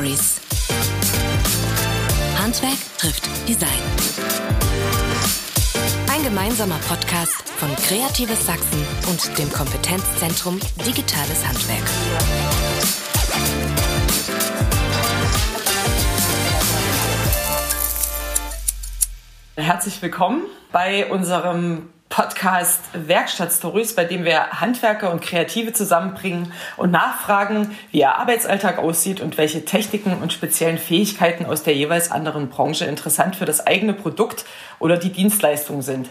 Stories. Handwerk trifft Design. Ein gemeinsamer Podcast von Kreatives Sachsen und dem Kompetenzzentrum Digitales Handwerk. Herzlich willkommen bei unserem Podcast Werkstatt Stories, bei dem wir Handwerker und Kreative zusammenbringen und nachfragen, wie ihr Arbeitsalltag aussieht und welche Techniken und speziellen Fähigkeiten aus der jeweils anderen Branche interessant für das eigene Produkt oder die Dienstleistung sind.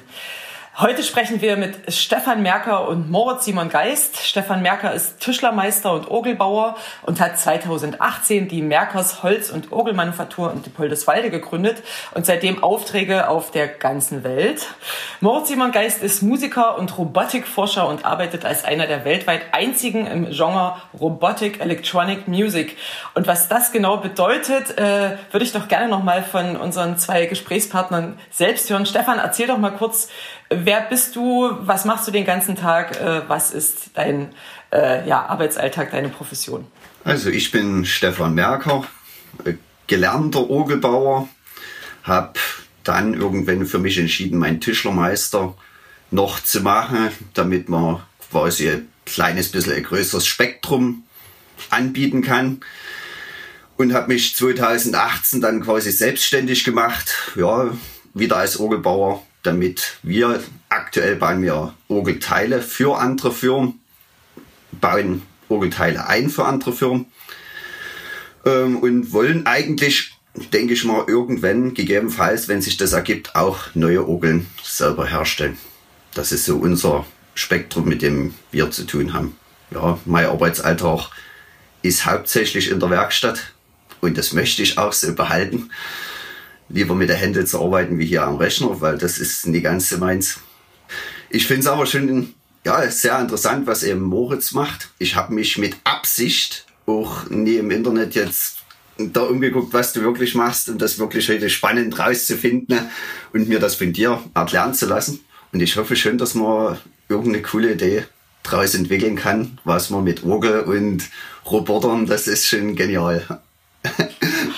Heute sprechen wir mit Stefan Merker und Moritz Simon Geist. Stefan Merker ist Tischlermeister und Orgelbauer und hat 2018 die Merkers Holz- und Orgelmanufaktur in Poldeswalde gegründet und seitdem Aufträge auf der ganzen Welt. Moritz Simon Geist ist Musiker und Robotikforscher und arbeitet als einer der weltweit einzigen im Genre Robotic Electronic Music. Und was das genau bedeutet, äh, würde ich doch gerne noch mal von unseren zwei Gesprächspartnern selbst hören. Stefan, erzähl doch mal kurz, Wer bist du? Was machst du den ganzen Tag? Äh, was ist dein äh, ja, Arbeitsalltag, deine Profession? Also ich bin Stefan Merker, äh, gelernter Orgelbauer, habe dann irgendwann für mich entschieden, meinen Tischlermeister noch zu machen, damit man quasi ein kleines bisschen ein größeres Spektrum anbieten kann. Und habe mich 2018 dann quasi selbstständig gemacht, ja, wieder als Orgelbauer damit wir aktuell bauen wir Orgelteile für andere Firmen, bauen Orgelteile ein für andere Firmen ähm, und wollen eigentlich, denke ich mal, irgendwann, gegebenenfalls, wenn sich das ergibt, auch neue Orgeln selber herstellen. Das ist so unser Spektrum, mit dem wir zu tun haben. Ja, mein Arbeitsalltag ist hauptsächlich in der Werkstatt und das möchte ich auch so behalten lieber mit der Hände zu arbeiten wie hier am Rechner, weil das ist nie ganz meins. Ich finde es aber schon ja, sehr interessant, was eben Moritz macht. Ich habe mich mit Absicht auch nie im Internet jetzt da umgeguckt, was du wirklich machst und das wirklich heute spannend rauszufinden und mir das von dir erklären zu lassen. Und ich hoffe schon, dass man irgendeine coole Idee daraus entwickeln kann, was man mit Orgel und Robotern, das ist schon genial.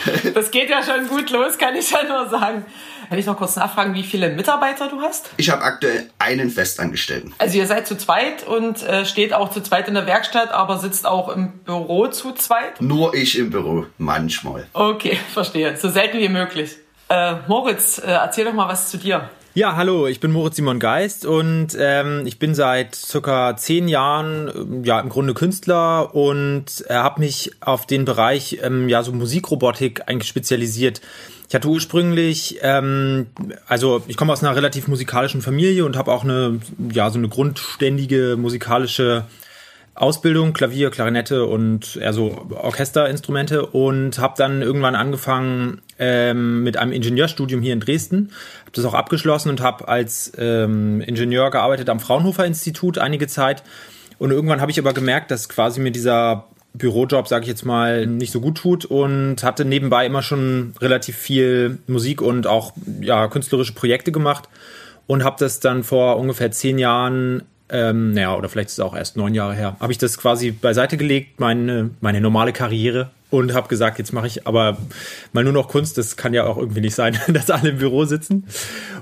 Das geht ja schon gut los, kann ich ja nur sagen. Kann ich noch kurz nachfragen, wie viele Mitarbeiter du hast? Ich habe aktuell einen Festangestellten. Also ihr seid zu zweit und äh, steht auch zu zweit in der Werkstatt, aber sitzt auch im Büro zu zweit? Nur ich im Büro, manchmal. Okay, verstehe. So selten wie möglich. Äh, Moritz, äh, erzähl doch mal was zu dir. Ja, hallo, ich bin Moritz Simon Geist und ähm, ich bin seit circa zehn Jahren ähm, ja im Grunde Künstler und äh, habe mich auf den Bereich ähm, ja so Musikrobotik eigentlich spezialisiert. Ich hatte ursprünglich, ähm, also ich komme aus einer relativ musikalischen Familie und habe auch eine ja so eine grundständige musikalische Ausbildung, Klavier, Klarinette und eher so Orchesterinstrumente und habe dann irgendwann angefangen ähm, mit einem Ingenieurstudium hier in Dresden. Habe das auch abgeschlossen und habe als ähm, Ingenieur gearbeitet am Fraunhofer Institut einige Zeit. Und irgendwann habe ich aber gemerkt, dass quasi mir dieser Bürojob, sage ich jetzt mal, nicht so gut tut und hatte nebenbei immer schon relativ viel Musik und auch ja, künstlerische Projekte gemacht und habe das dann vor ungefähr zehn Jahren ähm, naja, oder vielleicht ist es auch erst neun Jahre her, habe ich das quasi beiseite gelegt, meine, meine normale Karriere und habe gesagt, jetzt mache ich aber mal nur noch Kunst. Das kann ja auch irgendwie nicht sein, dass alle im Büro sitzen.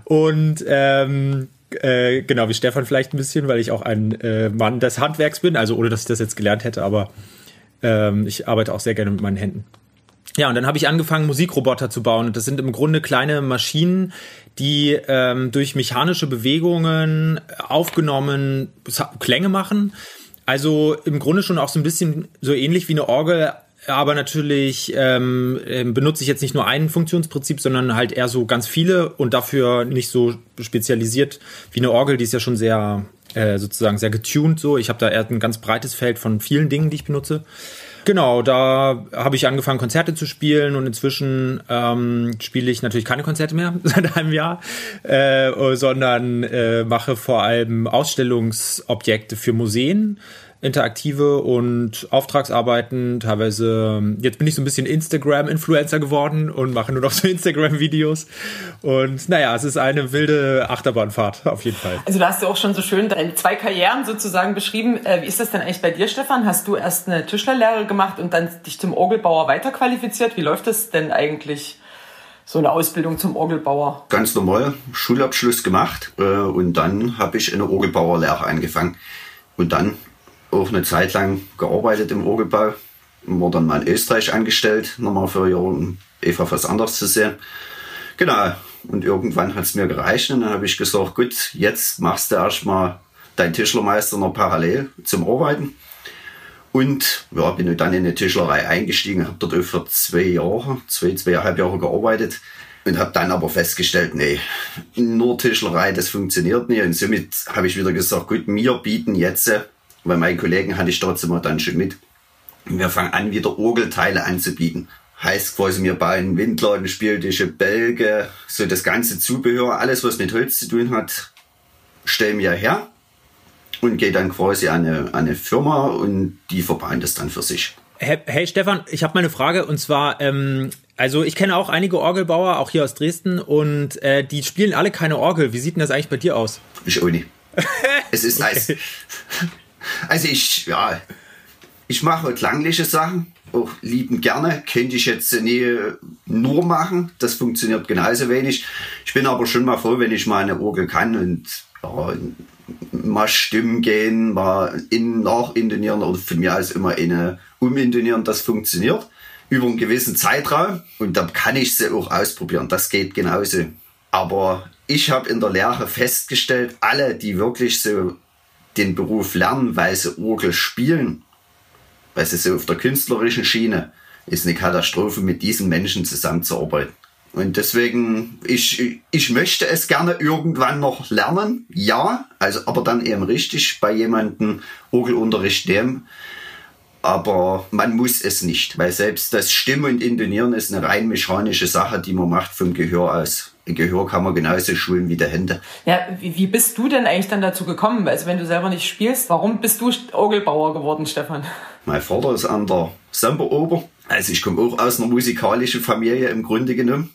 Und ähm, äh, genau wie Stefan vielleicht ein bisschen, weil ich auch ein äh, Mann des Handwerks bin, also ohne dass ich das jetzt gelernt hätte, aber ähm, ich arbeite auch sehr gerne mit meinen Händen. Ja, und dann habe ich angefangen, Musikroboter zu bauen. Und das sind im Grunde kleine Maschinen, die ähm, durch mechanische Bewegungen aufgenommen Klänge machen. Also im Grunde schon auch so ein bisschen so ähnlich wie eine Orgel, aber natürlich ähm, ähm benutze ich jetzt nicht nur ein Funktionsprinzip, sondern halt eher so ganz viele und dafür nicht so spezialisiert wie eine Orgel, die ist ja schon sehr äh, sozusagen sehr getuned so. Ich habe da eher ein ganz breites Feld von vielen Dingen, die ich benutze. Genau, da habe ich angefangen, Konzerte zu spielen und inzwischen ähm, spiele ich natürlich keine Konzerte mehr seit einem Jahr, äh, sondern äh, mache vor allem Ausstellungsobjekte für Museen. Interaktive und Auftragsarbeiten. Teilweise, jetzt bin ich so ein bisschen Instagram-Influencer geworden und mache nur noch so Instagram-Videos. Und naja, es ist eine wilde Achterbahnfahrt auf jeden Fall. Also da hast du auch schon so schön deine zwei Karrieren sozusagen beschrieben. Äh, wie ist das denn eigentlich bei dir, Stefan? Hast du erst eine Tischlerlehre gemacht und dann dich zum Orgelbauer weiterqualifiziert? Wie läuft das denn eigentlich? so eine Ausbildung zum Orgelbauer? Ganz normal, Schulabschluss gemacht äh, und dann habe ich eine Orgelbauerlehre angefangen. Und dann auch eine Zeit lang gearbeitet im Orgelbau. War dann mal in Österreich angestellt, nochmal für ein Eva was anderes zu sehen. Genau. Und irgendwann hat es mir gereicht und dann habe ich gesagt, gut, jetzt machst du erstmal dein Tischlermeister noch parallel zum Arbeiten. Und ja, bin dann in eine Tischlerei eingestiegen, habe dort für zwei Jahre, zwei, zweieinhalb Jahre gearbeitet und habe dann aber festgestellt, nee, nur Tischlerei, das funktioniert nicht. Und somit habe ich wieder gesagt, gut, wir bieten jetzt weil meine Kollegen hatte ich trotzdem mal dann schon mit. Wir fangen an, wieder Orgelteile anzubieten. Heißt quasi, wir bauen Windladen, Spieltische, Bälge, so das ganze Zubehör, alles was mit Holz zu tun hat, stellen wir her und geht dann quasi an eine, an eine Firma und die verbauen das dann für sich. Hey, hey Stefan, ich habe mal eine Frage und zwar, ähm, also ich kenne auch einige Orgelbauer, auch hier aus Dresden und äh, die spielen alle keine Orgel. Wie sieht denn das eigentlich bei dir aus? Ich auch nicht. es ist okay. Als, also ich, ja, ich mache klangliche Sachen, auch lieben gerne. Könnte ich jetzt nie nur machen. Das funktioniert genauso wenig. Ich bin aber schon mal froh, wenn ich mal eine Orgel kann und ja, mal Stimmen gehen, mal in, nachintonieren oder von mir aus immer eine umintonieren. Das funktioniert über einen gewissen Zeitraum und dann kann ich sie auch ausprobieren. Das geht genauso. Aber ich habe in der Lehre festgestellt, alle, die wirklich so den Beruf lernen, weil sie Orgel spielen, weil sie so auf der künstlerischen Schiene, ist eine Katastrophe, mit diesen Menschen zusammenzuarbeiten. Und deswegen, ich, ich möchte es gerne irgendwann noch lernen, ja, also aber dann eben richtig bei jemandem Orgelunterricht nehmen. Aber man muss es nicht, weil selbst das Stimmen und Intonieren ist eine rein mechanische Sache, die man macht vom Gehör aus. Gehör kann man genauso schulen wie der Hände. Ja, wie, wie bist du denn eigentlich dann dazu gekommen? Also wenn du selber nicht spielst, warum bist du Orgelbauer geworden, Stefan? Mein Vater ist an der Semperoper. Also ich komme auch aus einer musikalischen Familie im Grunde genommen.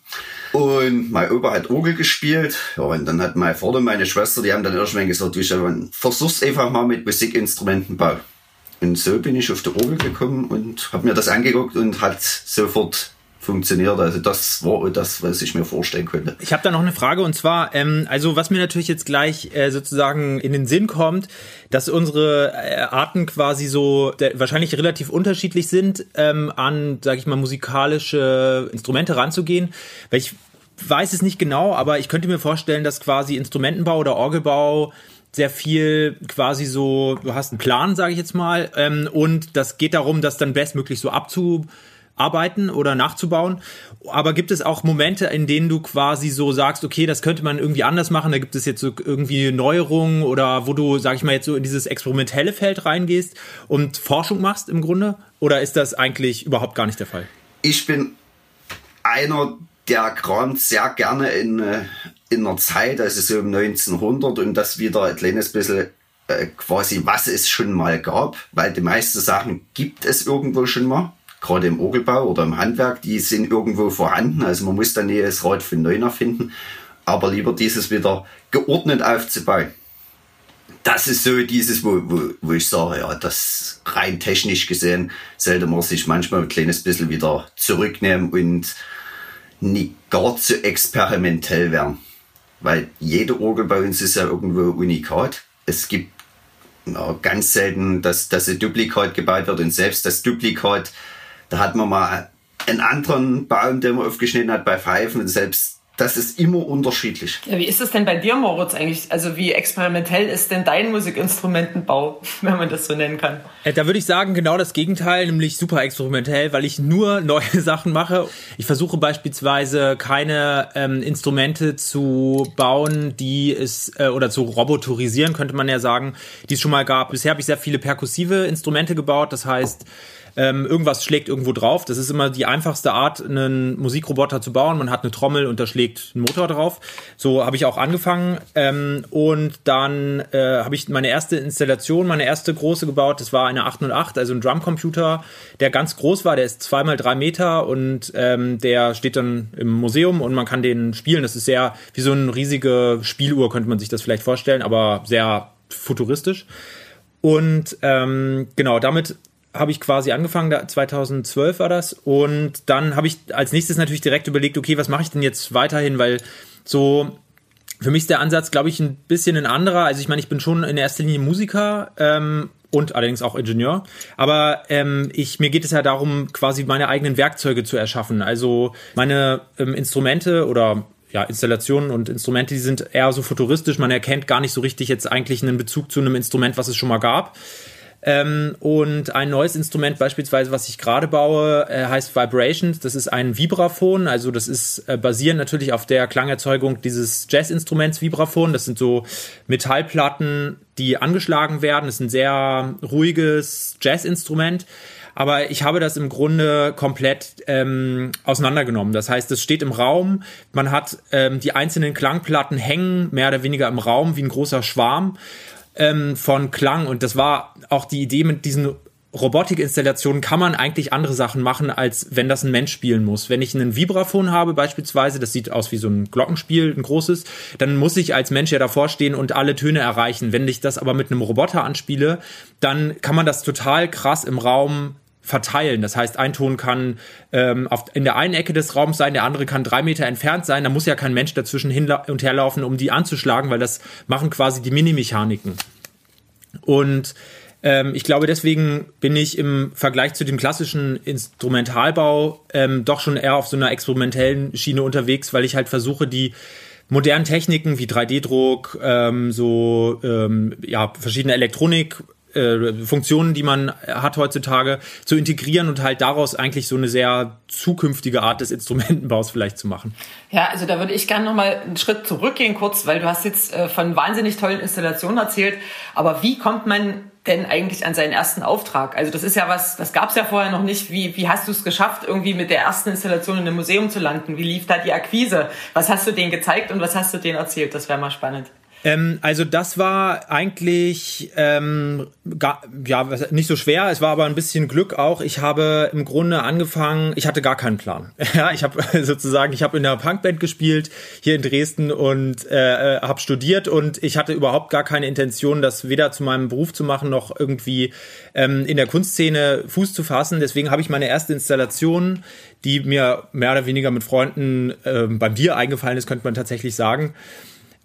Und mein Opa hat Orgel gespielt. Ja, und dann hat mein Vater und meine Schwester, die haben dann irgendwann gesagt, du Stefan, versuch's einfach mal mit Musikinstrumentenbau. Und so bin ich auf die Orgel gekommen und habe mir das angeguckt und hat sofort funktioniert. Also das war das, was ich mir vorstellen könnte. Ich habe da noch eine Frage und zwar, ähm, also was mir natürlich jetzt gleich äh, sozusagen in den Sinn kommt, dass unsere äh, Arten quasi so der, wahrscheinlich relativ unterschiedlich sind, ähm, an, sage ich mal, musikalische Instrumente ranzugehen. Weil ich weiß es nicht genau, aber ich könnte mir vorstellen, dass quasi Instrumentenbau oder Orgelbau sehr viel quasi so, du hast einen Plan, sage ich jetzt mal, ähm, und das geht darum, das dann bestmöglich so abzu arbeiten oder nachzubauen. Aber gibt es auch Momente, in denen du quasi so sagst, okay, das könnte man irgendwie anders machen, da gibt es jetzt so irgendwie Neuerungen oder wo du, sag ich mal, jetzt so in dieses experimentelle Feld reingehst und Forschung machst im Grunde? Oder ist das eigentlich überhaupt gar nicht der Fall? Ich bin einer, der kramt sehr gerne in, äh, in einer Zeit, also so um 1900 und das wieder ein kleines bisschen äh, quasi, was es schon mal gab, weil die meisten Sachen gibt es irgendwo schon mal gerade im Orgelbau oder im Handwerk, die sind irgendwo vorhanden. Also man muss dann das Rad von neu erfinden, aber lieber dieses wieder geordnet aufzubauen. Das ist so dieses, wo, wo, wo ich sage, ja, das rein technisch gesehen sollte man sich manchmal ein kleines bisschen wieder zurücknehmen und nicht gar zu experimentell werden. Weil jede Orgel bei uns ist ja irgendwo unikat. Es gibt ja, ganz selten, dass, dass ein Duplikat gebaut wird und selbst das Duplikat da hat man mal einen anderen Baum, den man aufgeschnitten hat bei Pfeifen und selbst das ist immer unterschiedlich. Ja, wie ist es denn bei dir, Moritz, eigentlich? Also wie experimentell ist denn dein Musikinstrumentenbau, wenn man das so nennen kann? Äh, da würde ich sagen, genau das Gegenteil, nämlich super experimentell, weil ich nur neue Sachen mache. Ich versuche beispielsweise keine ähm, Instrumente zu bauen, die es, äh, oder zu robotorisieren, könnte man ja sagen, die es schon mal gab. Bisher habe ich sehr viele perkussive Instrumente gebaut, das heißt, ähm, irgendwas schlägt irgendwo drauf. Das ist immer die einfachste Art, einen Musikroboter zu bauen. Man hat eine Trommel und da schlägt ein Motor drauf. So habe ich auch angefangen. Ähm, und dann äh, habe ich meine erste Installation, meine erste große gebaut. Das war eine 808, also ein Drumcomputer, der ganz groß war. Der ist zweimal drei Meter und ähm, der steht dann im Museum und man kann den spielen. Das ist sehr wie so eine riesige Spieluhr, könnte man sich das vielleicht vorstellen, aber sehr futuristisch. Und ähm, genau, damit habe ich quasi angefangen, da 2012 war das. Und dann habe ich als nächstes natürlich direkt überlegt, okay, was mache ich denn jetzt weiterhin? Weil so für mich ist der Ansatz, glaube ich, ein bisschen ein anderer. Also ich meine, ich bin schon in erster Linie Musiker ähm, und allerdings auch Ingenieur. Aber ähm, ich, mir geht es ja darum, quasi meine eigenen Werkzeuge zu erschaffen. Also meine ähm, Instrumente oder ja, Installationen und Instrumente, die sind eher so futuristisch. Man erkennt gar nicht so richtig jetzt eigentlich einen Bezug zu einem Instrument, was es schon mal gab. Ähm, und ein neues Instrument beispielsweise, was ich gerade baue, äh, heißt Vibrations. Das ist ein Vibraphon. Also das ist äh, basierend natürlich auf der Klangerzeugung dieses Jazzinstruments Vibraphon. Das sind so Metallplatten, die angeschlagen werden. Das ist ein sehr ruhiges Jazzinstrument. Aber ich habe das im Grunde komplett ähm, auseinandergenommen. Das heißt, es steht im Raum, man hat ähm, die einzelnen Klangplatten hängen mehr oder weniger im Raum wie ein großer Schwarm ähm, von Klang. Und das war auch die Idee mit diesen Robotikinstallationen kann man eigentlich andere Sachen machen, als wenn das ein Mensch spielen muss. Wenn ich einen Vibraphon habe beispielsweise, das sieht aus wie so ein Glockenspiel, ein großes, dann muss ich als Mensch ja davor stehen und alle Töne erreichen. Wenn ich das aber mit einem Roboter anspiele, dann kann man das total krass im Raum verteilen. Das heißt, ein Ton kann ähm, auf, in der einen Ecke des Raums sein, der andere kann drei Meter entfernt sein. Da muss ja kein Mensch dazwischen hin und herlaufen, um die anzuschlagen, weil das machen quasi die Minimechaniken. Und ähm, ich glaube, deswegen bin ich im Vergleich zu dem klassischen Instrumentalbau ähm, doch schon eher auf so einer experimentellen Schiene unterwegs, weil ich halt versuche, die modernen Techniken wie 3D-Druck, ähm, so ähm, ja verschiedene Elektronik äh, Funktionen, die man hat heutzutage, zu integrieren und halt daraus eigentlich so eine sehr zukünftige Art des Instrumentenbaus vielleicht zu machen. Ja, also da würde ich gerne noch mal einen Schritt zurückgehen kurz, weil du hast jetzt äh, von wahnsinnig tollen Installationen erzählt, aber wie kommt man denn eigentlich an seinen ersten Auftrag? Also das ist ja was, das gab es ja vorher noch nicht. Wie, wie hast du es geschafft, irgendwie mit der ersten Installation in einem Museum zu landen? Wie lief da die Akquise? Was hast du denen gezeigt und was hast du denen erzählt? Das wäre mal spannend. Ähm, also das war eigentlich ähm, gar, ja nicht so schwer. Es war aber ein bisschen Glück auch. Ich habe im Grunde angefangen. Ich hatte gar keinen Plan. ja, ich habe sozusagen, ich habe in der Punkband gespielt hier in Dresden und äh, habe studiert und ich hatte überhaupt gar keine Intention, das weder zu meinem Beruf zu machen noch irgendwie ähm, in der Kunstszene Fuß zu fassen. Deswegen habe ich meine erste Installation, die mir mehr oder weniger mit Freunden äh, beim Bier eingefallen ist, könnte man tatsächlich sagen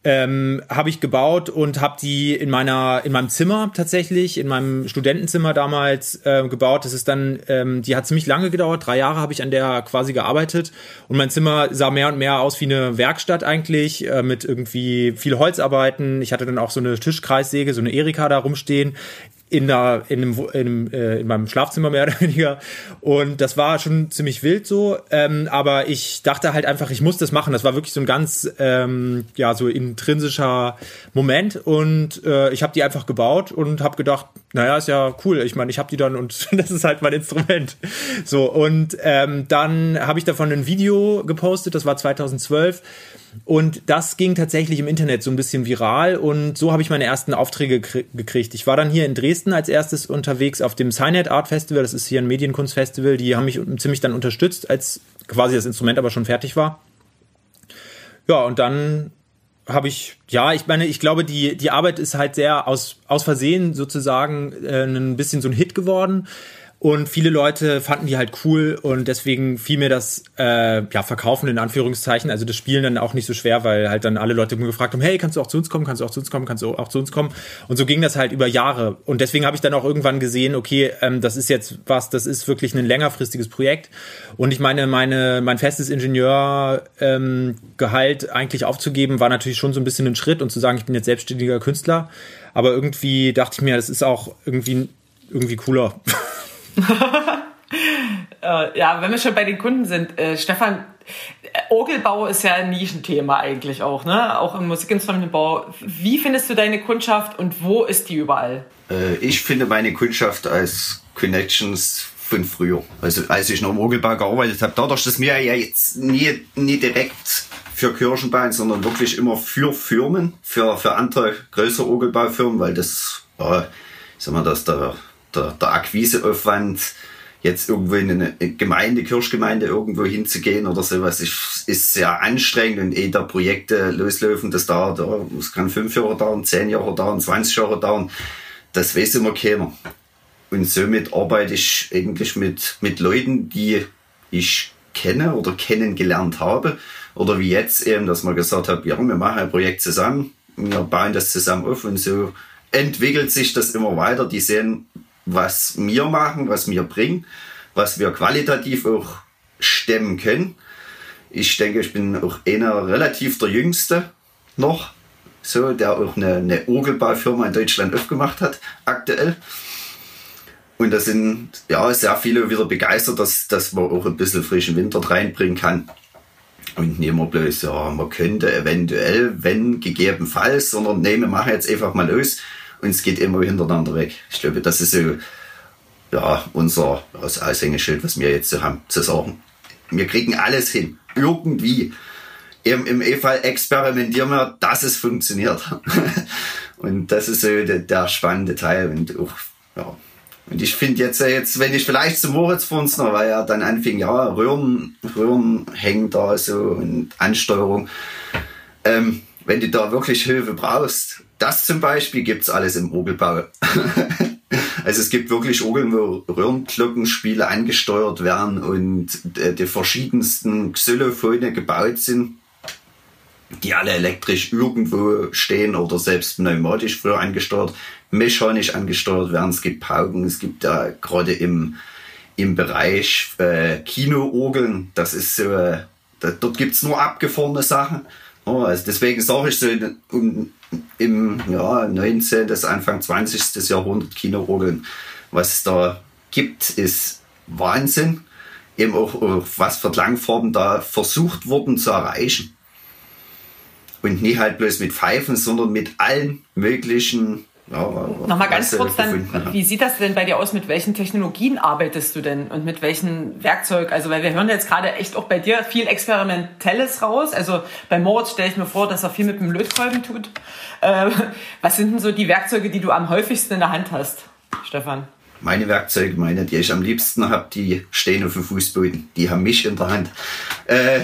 ähm, habe ich gebaut und habe die in meiner in meinem Zimmer tatsächlich in meinem Studentenzimmer damals äh, gebaut. Das ist dann, ähm, die hat ziemlich lange gedauert. Drei Jahre habe ich an der quasi gearbeitet und mein Zimmer sah mehr und mehr aus wie eine Werkstatt eigentlich äh, mit irgendwie viel Holzarbeiten. Ich hatte dann auch so eine Tischkreissäge, so eine Erika da rumstehen in, der, in, einem, in, einem, äh, in meinem Schlafzimmer mehr oder weniger. Und das war schon ziemlich wild so. Ähm, aber ich dachte halt einfach, ich muss das machen. Das war wirklich so ein ganz, ähm, ja, so intrinsischer Moment. Und äh, ich habe die einfach gebaut und habe gedacht, naja, ist ja cool. Ich meine, ich habe die dann und das ist halt mein Instrument. So, und ähm, dann habe ich davon ein Video gepostet, das war 2012 und das ging tatsächlich im Internet so ein bisschen viral und so habe ich meine ersten Aufträge gekriegt. Ich war dann hier in Dresden als erstes unterwegs auf dem Cynet Art Festival. Das ist hier ein Medienkunstfestival. Die haben mich ziemlich dann unterstützt, als quasi das Instrument aber schon fertig war. Ja, und dann habe ich, ja, ich meine, ich glaube, die, die Arbeit ist halt sehr aus, aus Versehen sozusagen äh, ein bisschen so ein Hit geworden. Und viele Leute fanden die halt cool und deswegen fiel mir das äh, ja verkaufen in Anführungszeichen, also das Spielen dann auch nicht so schwer, weil halt dann alle Leute gefragt haben, hey, kannst du auch zu uns kommen, kannst du auch zu uns kommen, kannst du auch zu uns kommen? Und so ging das halt über Jahre. Und deswegen habe ich dann auch irgendwann gesehen, okay, ähm, das ist jetzt was, das ist wirklich ein längerfristiges Projekt. Und ich meine, meine mein festes Ingenieurgehalt ähm, Gehalt eigentlich aufzugeben war natürlich schon so ein bisschen ein Schritt und zu sagen, ich bin jetzt selbstständiger Künstler, aber irgendwie dachte ich mir, das ist auch irgendwie irgendwie cooler. äh, ja, wenn wir schon bei den Kunden sind, äh, Stefan, äh, Orgelbau ist ja ein Nischenthema eigentlich auch, ne? Auch im Musikinstrumentenbau. Wie findest du deine Kundschaft und wo ist die überall? Äh, ich finde meine Kundschaft als Connections von früher. Also als ich noch im Orgelbau gearbeitet habe, dadurch, dass wir ja jetzt nie, nie direkt für Kirchenbahn, sondern wirklich immer für Firmen, für, für andere größere Orgelbaufirmen, weil das, ja, ich sag mal, dass der, der, der Akquiseaufwand jetzt irgendwo in eine Gemeinde, Kirchgemeinde irgendwo hinzugehen oder sowas, ist, ist sehr anstrengend und eh da Projekte loslaufen, das dauert, es kann fünf Jahre dauern, zehn Jahre dauern, 20 Jahre dauern, das weiß immer keiner. Und somit arbeite ich eigentlich mit, mit Leuten, die ich kenne oder kennengelernt habe. Oder wie jetzt eben, dass man gesagt hat, ja, wir machen ein Projekt zusammen, wir bauen das zusammen auf und so entwickelt sich das immer weiter. Die sehen, was wir machen, was wir bringen, was wir qualitativ auch stemmen können. Ich denke, ich bin auch einer relativ der Jüngste noch, so, der auch eine, eine Orgelbaufirma in Deutschland aufgemacht hat, aktuell. Und da sind ja sehr viele wieder begeistert, dass, dass man auch ein bisschen frischen Winter reinbringen kann. Und nicht mehr bloß, ja, man könnte eventuell, wenn gegebenenfalls, sondern nee, wir machen jetzt einfach mal los und es geht immer hintereinander weg. Ich glaube, das ist so ja, unser Aushängeschild, was wir jetzt so haben, zu sagen. Wir kriegen alles hin. Irgendwie. Im, im E-Fall experimentieren wir, dass es funktioniert. und das ist so der, der spannende Teil. Und auch, ja. Und ich finde jetzt, jetzt, wenn ich vielleicht zum Moritz vor uns noch, weil er dann anfing, ja, Röhren, Röhren hängen da so und Ansteuerung. Ähm, wenn du da wirklich Hilfe brauchst, das zum Beispiel gibt's alles im Orgelbau. also es gibt wirklich Orgeln, wo Röhrenglockenspiele angesteuert werden und äh, die verschiedensten Xylophone gebaut sind, die alle elektrisch irgendwo stehen oder selbst pneumatisch früher angesteuert, mechanisch angesteuert werden. Es gibt Pauken, es gibt da gerade im, im Bereich äh, Kinoorgeln, das ist so, äh, da, dort gibt's nur abgefahrene Sachen. Oh, also deswegen sage ich so, um, im ja, 19. bis Anfang 20. Jahrhundert Kinoorgeln, was es da gibt, ist Wahnsinn. Eben auch, auch was für Klangformen da versucht wurden zu erreichen. Und nicht halt bloß mit Pfeifen, sondern mit allen möglichen ja, Nochmal ganz kurz dann, wie sieht das denn bei dir aus? Mit welchen Technologien arbeitest du denn und mit welchen Werkzeug? Also, weil wir hören jetzt gerade echt auch bei dir viel Experimentelles raus. Also bei Moritz stelle ich mir vor, dass er viel mit dem Lötkolben tut. Äh, was sind denn so die Werkzeuge, die du am häufigsten in der Hand hast, Stefan? Meine Werkzeuge, meine, die ich am liebsten habe, die stehen auf dem Fußboden. Die haben mich in der Hand. Äh,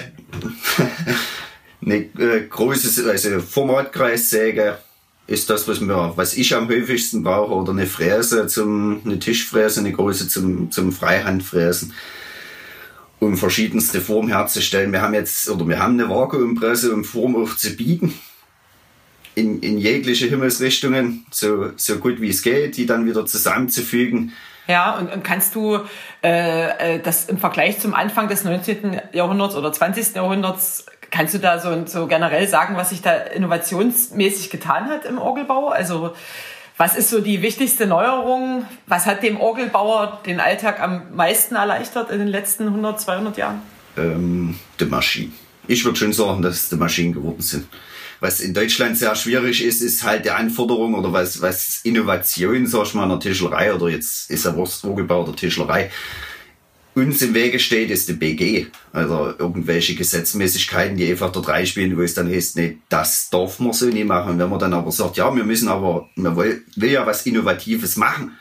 eine äh, große also Formatkreissäge, ist das, was, mir, was ich am häufigsten brauche, oder eine Fräse zum, eine Tischfräse, eine große zum, zum Freihandfräsen, um verschiedenste Formen herzustellen. Wir haben jetzt, oder wir haben eine Vakuumpresse, um Form auch zu bieten. In, in jegliche Himmelsrichtungen, so, so gut wie es geht, die dann wieder zusammenzufügen. Ja, und, und kannst du äh, äh das im Vergleich zum Anfang des 19. Jahrhunderts oder 20. Jahrhunderts Kannst du da so, so generell sagen, was sich da innovationsmäßig getan hat im Orgelbau? Also was ist so die wichtigste Neuerung? Was hat dem Orgelbauer den Alltag am meisten erleichtert in den letzten 100, 200 Jahren? Ähm, die Maschinen. Ich würde schon sagen, dass es die Maschinen geworden sind. Was in Deutschland sehr schwierig ist, ist halt die Anforderung oder was, was Innovation, sag ich mal, in der Tischlerei oder jetzt ist ja Orgelbau oder Tischlerei uns im Wege steht, ist die BG. Also irgendwelche Gesetzmäßigkeiten, die einfach dort reinspielen, wo es dann heißt, nee, das darf man so nicht machen. Und wenn man dann aber sagt, ja, wir müssen aber, man will, will ja was Innovatives machen.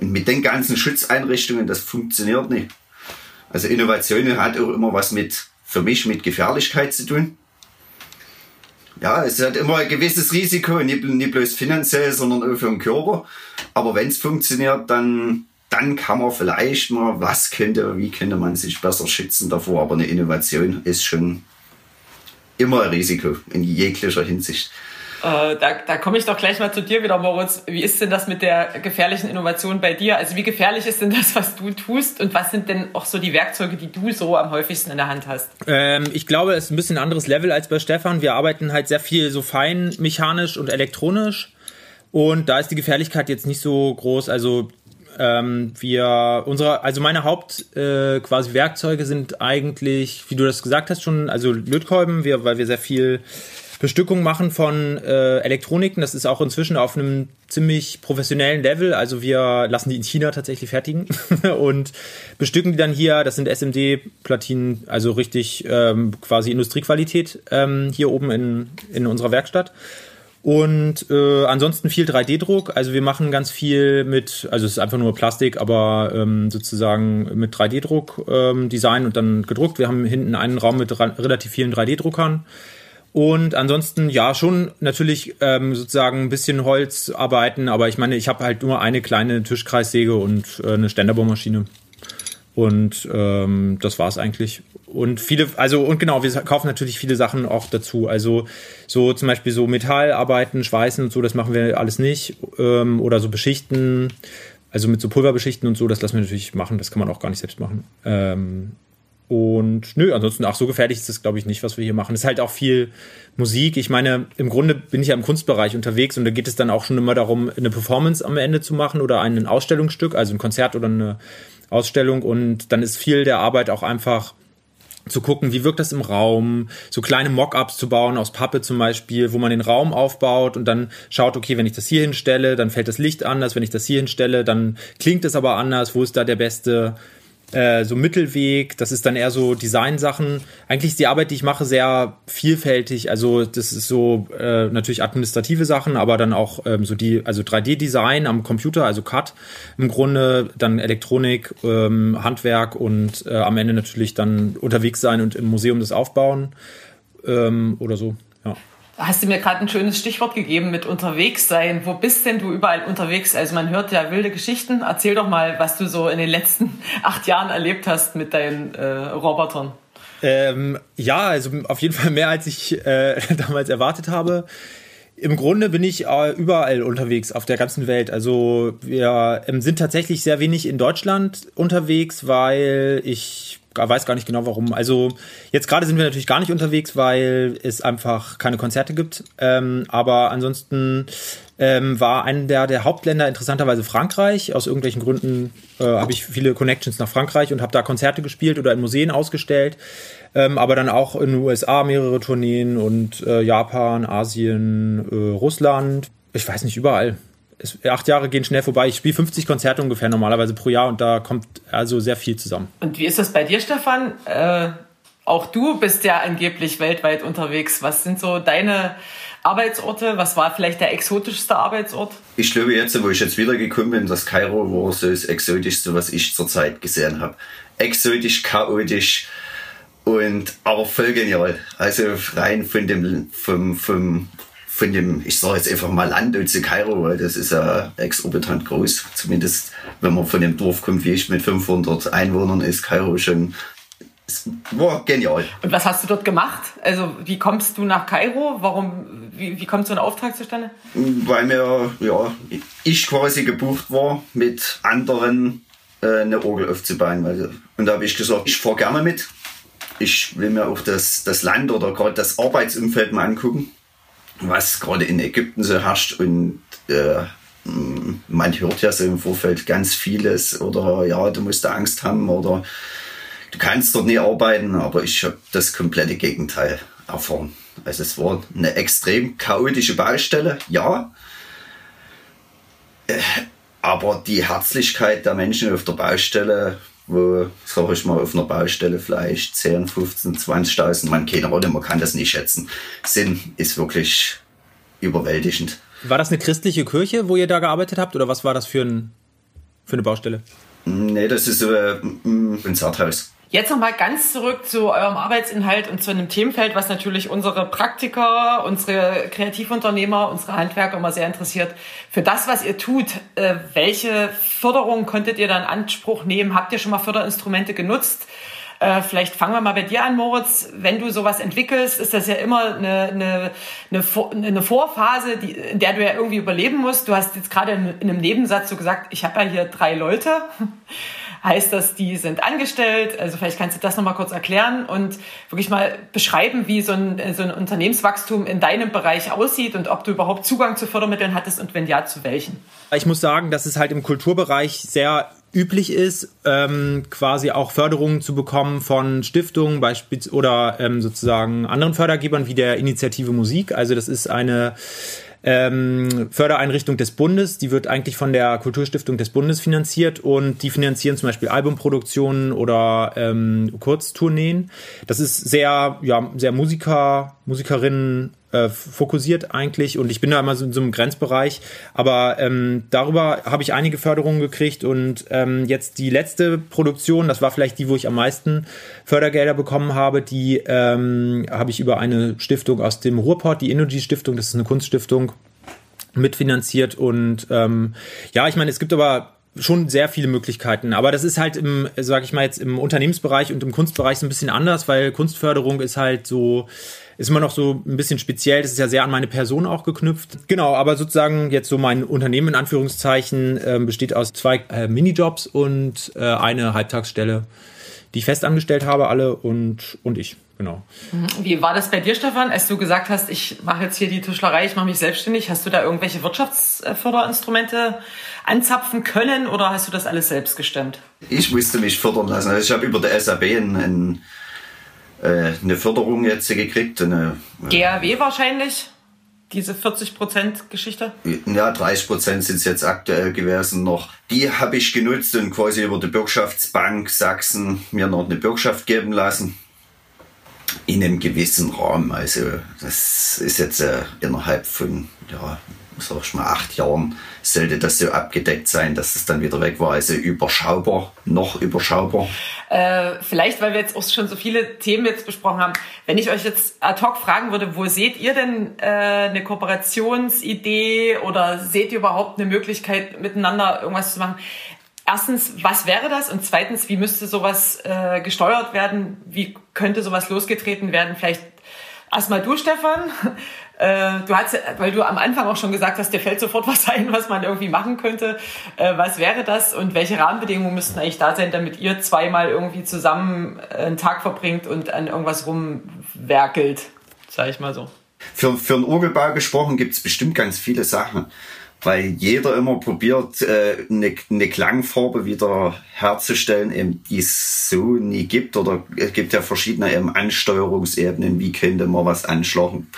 Und mit den ganzen Schutzeinrichtungen, das funktioniert nicht. Also Innovation hat auch immer was mit, für mich, mit Gefährlichkeit zu tun. Ja, es hat immer ein gewisses Risiko, nicht, nicht bloß finanziell, sondern auch für den Körper. Aber wenn es funktioniert, dann dann kann man vielleicht mal, was könnte, wie könnte man sich besser schützen davor. Aber eine Innovation ist schon immer ein Risiko in jeglicher Hinsicht. Äh, da, da komme ich doch gleich mal zu dir wieder, Moritz. Wie ist denn das mit der gefährlichen Innovation bei dir? Also wie gefährlich ist denn das, was du tust? Und was sind denn auch so die Werkzeuge, die du so am häufigsten in der Hand hast? Ähm, ich glaube, es ist ein bisschen ein anderes Level als bei Stefan. Wir arbeiten halt sehr viel so fein mechanisch und elektronisch. Und da ist die Gefährlichkeit jetzt nicht so groß. Also ähm, wir, unsere, also meine Haupt äh, quasi Werkzeuge sind eigentlich, wie du das gesagt hast, schon, also Lötkolben, wir, weil wir sehr viel Bestückung machen von äh, Elektroniken. Das ist auch inzwischen auf einem ziemlich professionellen Level. Also wir lassen die in China tatsächlich fertigen und bestücken die dann hier. Das sind SMD-Platinen, also richtig ähm, quasi Industriequalität ähm, hier oben in, in unserer Werkstatt. Und äh, ansonsten viel 3D-Druck. Also wir machen ganz viel mit, also es ist einfach nur Plastik, aber ähm, sozusagen mit 3D-Druck ähm, Design und dann gedruckt. Wir haben hinten einen Raum mit relativ vielen 3D-Druckern. Und ansonsten, ja, schon natürlich ähm, sozusagen ein bisschen Holz arbeiten, aber ich meine, ich habe halt nur eine kleine Tischkreissäge und äh, eine Ständerbohrmaschine. Und ähm, das war's eigentlich. Und viele, also und genau, wir kaufen natürlich viele Sachen auch dazu. Also so zum Beispiel so Metallarbeiten, Schweißen und so, das machen wir alles nicht. Ähm, oder so beschichten, also mit so Pulverbeschichten und so, das lassen wir natürlich machen. Das kann man auch gar nicht selbst machen. Ähm, und nö, ansonsten, ach, so gefährlich ist das, glaube ich, nicht, was wir hier machen. Es ist halt auch viel Musik. Ich meine, im Grunde bin ich ja im Kunstbereich unterwegs und da geht es dann auch schon immer darum, eine Performance am Ende zu machen oder ein Ausstellungsstück, also ein Konzert oder eine Ausstellung und dann ist viel der Arbeit auch einfach zu gucken, wie wirkt das im Raum, so kleine Mockups zu bauen aus Pappe zum Beispiel, wo man den Raum aufbaut und dann schaut, okay, wenn ich das hier hinstelle, dann fällt das Licht anders, wenn ich das hier hinstelle, dann klingt es aber anders, wo ist da der beste äh, so Mittelweg. Das ist dann eher so Designsachen. Eigentlich ist die Arbeit, die ich mache, sehr vielfältig. Also das ist so äh, natürlich administrative Sachen, aber dann auch ähm, so die, also 3D-Design am Computer, also CAD im Grunde, dann Elektronik, ähm, Handwerk und äh, am Ende natürlich dann unterwegs sein und im Museum das aufbauen ähm, oder so. Ja hast du mir gerade ein schönes Stichwort gegeben mit unterwegs sein. Wo bist denn du überall unterwegs? Also man hört ja wilde Geschichten. Erzähl doch mal, was du so in den letzten acht Jahren erlebt hast mit deinen äh, Robotern. Ähm, ja, also auf jeden Fall mehr, als ich äh, damals erwartet habe. Im Grunde bin ich äh, überall unterwegs auf der ganzen Welt. Also wir ähm, sind tatsächlich sehr wenig in Deutschland unterwegs, weil ich weiß gar nicht genau warum. Also jetzt gerade sind wir natürlich gar nicht unterwegs, weil es einfach keine Konzerte gibt. Ähm, aber ansonsten ähm, war einer der, der Hauptländer interessanterweise Frankreich. Aus irgendwelchen Gründen äh, habe ich viele Connections nach Frankreich und habe da Konzerte gespielt oder in Museen ausgestellt. Ähm, aber dann auch in den USA mehrere Tourneen und äh, Japan, Asien, äh, Russland. Ich weiß nicht, überall es, acht Jahre gehen schnell vorbei. Ich spiele 50 Konzerte ungefähr normalerweise pro Jahr und da kommt also sehr viel zusammen. Und wie ist das bei dir, Stefan? Äh, auch du bist ja angeblich weltweit unterwegs. Was sind so deine Arbeitsorte? Was war vielleicht der exotischste Arbeitsort? Ich glaube jetzt, wo ich jetzt wieder gekommen bin, dass Kairo war so das exotischste, was ich zurzeit gesehen habe. Exotisch, chaotisch und aber voll genial. Also rein von dem vom, vom von dem, ich sage jetzt einfach mal Land zu Kairo, weil das ist ja exorbitant groß. Zumindest wenn man von dem Dorf kommt wie ich mit 500 Einwohnern, ist Kairo schon war genial. Und was hast du dort gemacht? Also wie kommst du nach Kairo? Warum, wie, wie kommt so ein Auftrag zustande? Weil mir, ja, ich quasi gebucht war, mit anderen äh, eine Orgel aufzubauen. Und da habe ich gesagt, ich fahre gerne mit. Ich will mir auch das, das Land oder gerade das Arbeitsumfeld mal angucken was gerade in Ägypten so herrscht und äh, man hört ja so im Vorfeld ganz vieles oder ja, du musst Angst haben oder du kannst dort nie arbeiten, aber ich habe das komplette Gegenteil erfahren. Also es war eine extrem chaotische Baustelle, ja, äh, aber die Herzlichkeit der Menschen auf der Baustelle wo, sag ich mal, auf einer Baustelle vielleicht 10, 15, 20.000, man keine Ahnung, man kann das nicht schätzen, sind, ist wirklich überwältigend. War das eine christliche Kirche, wo ihr da gearbeitet habt, oder was war das für, ein, für eine Baustelle? Nee, das ist äh, ein Konzerthaus. Jetzt nochmal ganz zurück zu eurem Arbeitsinhalt und zu einem Themenfeld, was natürlich unsere Praktiker, unsere Kreativunternehmer, unsere Handwerker immer sehr interessiert. Für das, was ihr tut, äh, welche Förderung konntet ihr da in Anspruch nehmen? Habt ihr schon mal Förderinstrumente genutzt? Äh, vielleicht fangen wir mal bei dir an, Moritz. Wenn du sowas entwickelst, ist das ja immer eine, eine, eine, Vorphase, die, in der du ja irgendwie überleben musst. Du hast jetzt gerade in einem Nebensatz so gesagt, ich habe ja hier drei Leute. Heißt das, die sind angestellt? Also vielleicht kannst du das nochmal kurz erklären und wirklich mal beschreiben, wie so ein, so ein Unternehmenswachstum in deinem Bereich aussieht und ob du überhaupt Zugang zu Fördermitteln hattest und wenn ja, zu welchen. Ich muss sagen, dass es halt im Kulturbereich sehr üblich ist, ähm, quasi auch Förderungen zu bekommen von Stiftungen oder ähm, sozusagen anderen Fördergebern wie der Initiative Musik. Also das ist eine ähm, Fördereinrichtung des Bundes. Die wird eigentlich von der Kulturstiftung des Bundes finanziert und die finanzieren zum Beispiel Albumproduktionen oder ähm, Kurztourneen. Das ist sehr, ja, sehr Musiker, Musikerinnen äh, fokussiert eigentlich. Und ich bin da immer so in so einem Grenzbereich, aber ähm, darüber habe ich einige Förderungen gekriegt. Und ähm, jetzt die letzte Produktion, das war vielleicht die, wo ich am meisten Fördergelder bekommen habe, die ähm, habe ich über eine Stiftung aus dem Ruhrport, die Energy Stiftung, das ist eine Kunststiftung, mitfinanziert. Und ähm, ja, ich meine, es gibt aber schon sehr viele Möglichkeiten. Aber das ist halt im, sag ich mal jetzt, im Unternehmensbereich und im Kunstbereich so ein bisschen anders, weil Kunstförderung ist halt so, ist immer noch so ein bisschen speziell. Das ist ja sehr an meine Person auch geknüpft. Genau, aber sozusagen jetzt so mein Unternehmen in Anführungszeichen äh, besteht aus zwei äh, Minijobs und äh, eine Halbtagsstelle, die ich festangestellt habe, alle und, und ich. Genau. Mhm. Wie war das bei dir, Stefan, als du gesagt hast, ich mache jetzt hier die Tischlerei, ich mache mich selbstständig? Hast du da irgendwelche Wirtschaftsförderinstrumente anzapfen können oder hast du das alles selbst gestemmt? Ich musste mich fördern lassen. Also ich habe über der SAB ein, ein äh, eine Förderung jetzt gekriegt. Eine, äh, GAW wahrscheinlich? Diese 40%-Geschichte? Ja, 30% sind es jetzt aktuell gewesen noch. Die habe ich genutzt und quasi über die Bürgschaftsbank Sachsen mir noch eine Bürgschaft geben lassen. In einem gewissen Rahmen. Also das ist jetzt äh, innerhalb von ja, sag ich mal, acht Jahren sollte das so abgedeckt sein, dass es dann wieder weg war. Also überschaubar, noch überschaubar. Äh, vielleicht, weil wir jetzt auch schon so viele Themen jetzt besprochen haben, wenn ich euch jetzt ad hoc fragen würde, wo seht ihr denn äh, eine Kooperationsidee oder seht ihr überhaupt eine Möglichkeit, miteinander irgendwas zu machen? Erstens, was wäre das? Und zweitens, wie müsste sowas äh, gesteuert werden? Wie könnte sowas losgetreten werden? Vielleicht erstmal du, Stefan. Äh, du hast, weil du am Anfang auch schon gesagt hast, dir fällt sofort was ein, was man irgendwie machen könnte. Äh, was wäre das und welche Rahmenbedingungen müssten eigentlich da sein, damit ihr zweimal irgendwie zusammen einen Tag verbringt und an irgendwas rumwerkelt, sag ich mal so. Für, für einen Orgelbau gesprochen gibt es bestimmt ganz viele Sachen, weil jeder immer probiert, äh, eine, eine Klangfarbe wieder herzustellen, eben, die es so nie gibt. Oder es gibt ja verschiedene eben Ansteuerungsebenen, wie könnte man was anschlagen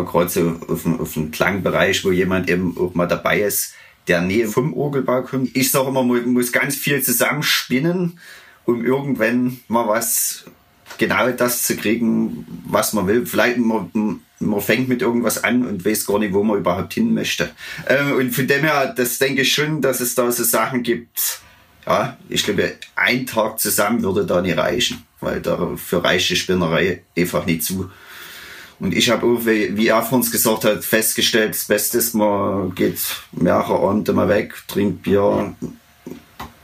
gerade so auf, auf einen Klangbereich, wo jemand eben auch mal dabei ist, der Nähe vom Orgelbau kommt. Ich sage immer, man muss ganz viel zusammenspinnen, um irgendwann mal was genau das zu kriegen, was man will. Vielleicht man, man fängt mit irgendwas an und weiß gar nicht, wo man überhaupt hin möchte. Ähm, und von dem her, das denke ich schon, dass es da so Sachen gibt. Ja, ich glaube, ein Tag zusammen würde da nicht reichen, weil dafür reicht die Spinnerei einfach nicht zu. Und ich habe auch, wie, wie er von uns gesagt hat, festgestellt, das Beste ist, man geht mehrere Abende mal weg, trinkt Bier,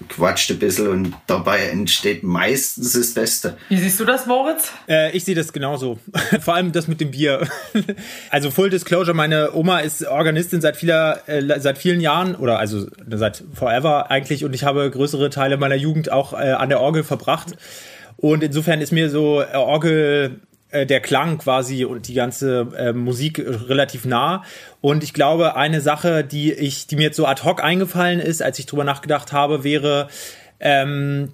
quatscht ein bisschen und dabei entsteht meistens das Beste. Wie siehst du das, Moritz? Äh, ich sehe das genauso. Vor allem das mit dem Bier. also Full Disclosure, meine Oma ist Organistin seit vieler, äh, seit vielen Jahren oder also seit forever eigentlich und ich habe größere Teile meiner Jugend auch äh, an der Orgel verbracht. Und insofern ist mir so äh, Orgel äh, der Klang quasi und die ganze äh, Musik relativ nah. Und ich glaube, eine Sache, die ich, die mir jetzt so ad hoc eingefallen ist, als ich drüber nachgedacht habe, wäre ähm,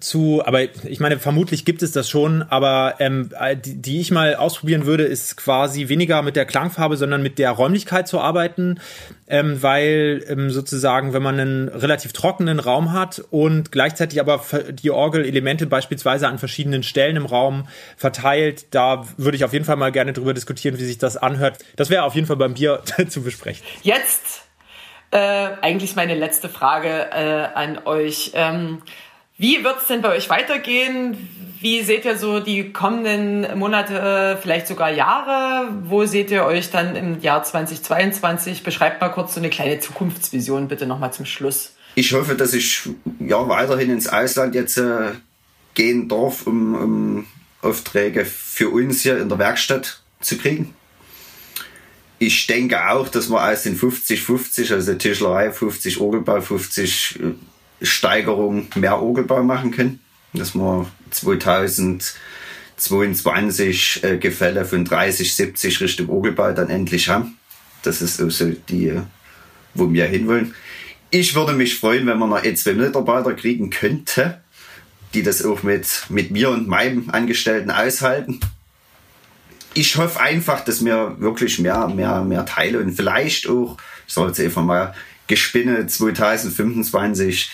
zu, aber ich meine, vermutlich gibt es das schon, aber ähm, die, die ich mal ausprobieren würde, ist quasi weniger mit der Klangfarbe, sondern mit der Räumlichkeit zu arbeiten, ähm, weil ähm, sozusagen, wenn man einen relativ trockenen Raum hat und gleichzeitig aber die Orgelelemente beispielsweise an verschiedenen Stellen im Raum verteilt, da würde ich auf jeden Fall mal gerne drüber diskutieren, wie sich das anhört. Das wäre auf jeden Fall beim Bier zu besprechen. Jetzt äh, eigentlich meine letzte Frage äh, an euch. Ähm, wie wird es denn bei euch weitergehen? Wie seht ihr so die kommenden Monate, vielleicht sogar Jahre? Wo seht ihr euch dann im Jahr 2022? Beschreibt mal kurz so eine kleine Zukunftsvision bitte nochmal zum Schluss. Ich hoffe, dass ich ja weiterhin ins Ausland jetzt äh, gehen darf, um, um Aufträge für uns hier in der Werkstatt zu kriegen. Ich denke auch, dass wir aus den 50-50, also Tischlerei 50, Orgelbau 50, Steigerung mehr Orgelbau machen können. Dass wir 2022 äh, Gefälle von 30, 70 Richtung Orgelbau dann endlich haben. Das ist also die, wo wir hinwollen. Ich würde mich freuen, wenn man noch ein, zwei Mitarbeiter kriegen könnte, die das auch mit, mit mir und meinem Angestellten aushalten. Ich hoffe einfach, dass wir wirklich mehr, mehr, mehr Teile und vielleicht auch, ich soll jetzt einfach mal Gespinne 2025,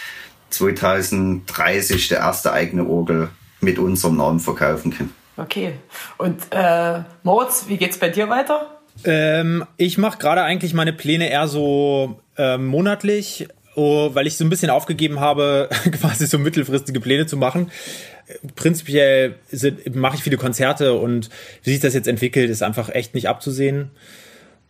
2030 der erste eigene Orgel mit unserem Namen verkaufen können. Okay. Und äh, Moritz, wie geht's bei dir weiter? Ähm, ich mache gerade eigentlich meine Pläne eher so äh, monatlich, oh, weil ich so ein bisschen aufgegeben habe, quasi so mittelfristige Pläne zu machen. Prinzipiell mache ich viele Konzerte und wie sich das jetzt entwickelt, ist einfach echt nicht abzusehen.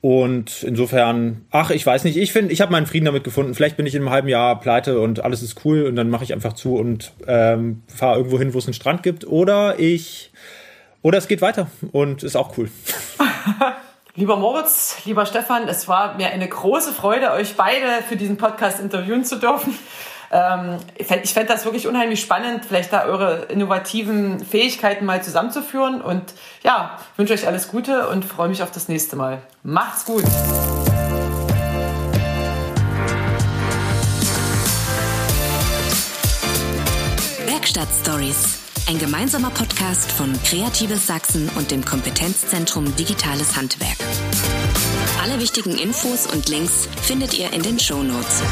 Und insofern, ach, ich weiß nicht, ich finde, ich habe meinen Frieden damit gefunden. Vielleicht bin ich in einem halben Jahr pleite und alles ist cool und dann mache ich einfach zu und ähm, fahre irgendwo hin, wo es einen Strand gibt. Oder ich, oder es geht weiter und ist auch cool. Lieber Moritz, lieber Stefan, es war mir eine große Freude, euch beide für diesen Podcast interviewen zu dürfen. Ähm, ich fände das wirklich unheimlich spannend, vielleicht da eure innovativen Fähigkeiten mal zusammenzuführen. Und ja, wünsche euch alles Gute und freue mich auf das nächste Mal. Macht's gut! Werkstatt Stories. Ein gemeinsamer Podcast von Kreatives Sachsen und dem Kompetenzzentrum Digitales Handwerk. Alle wichtigen Infos und Links findet ihr in den Show Notes.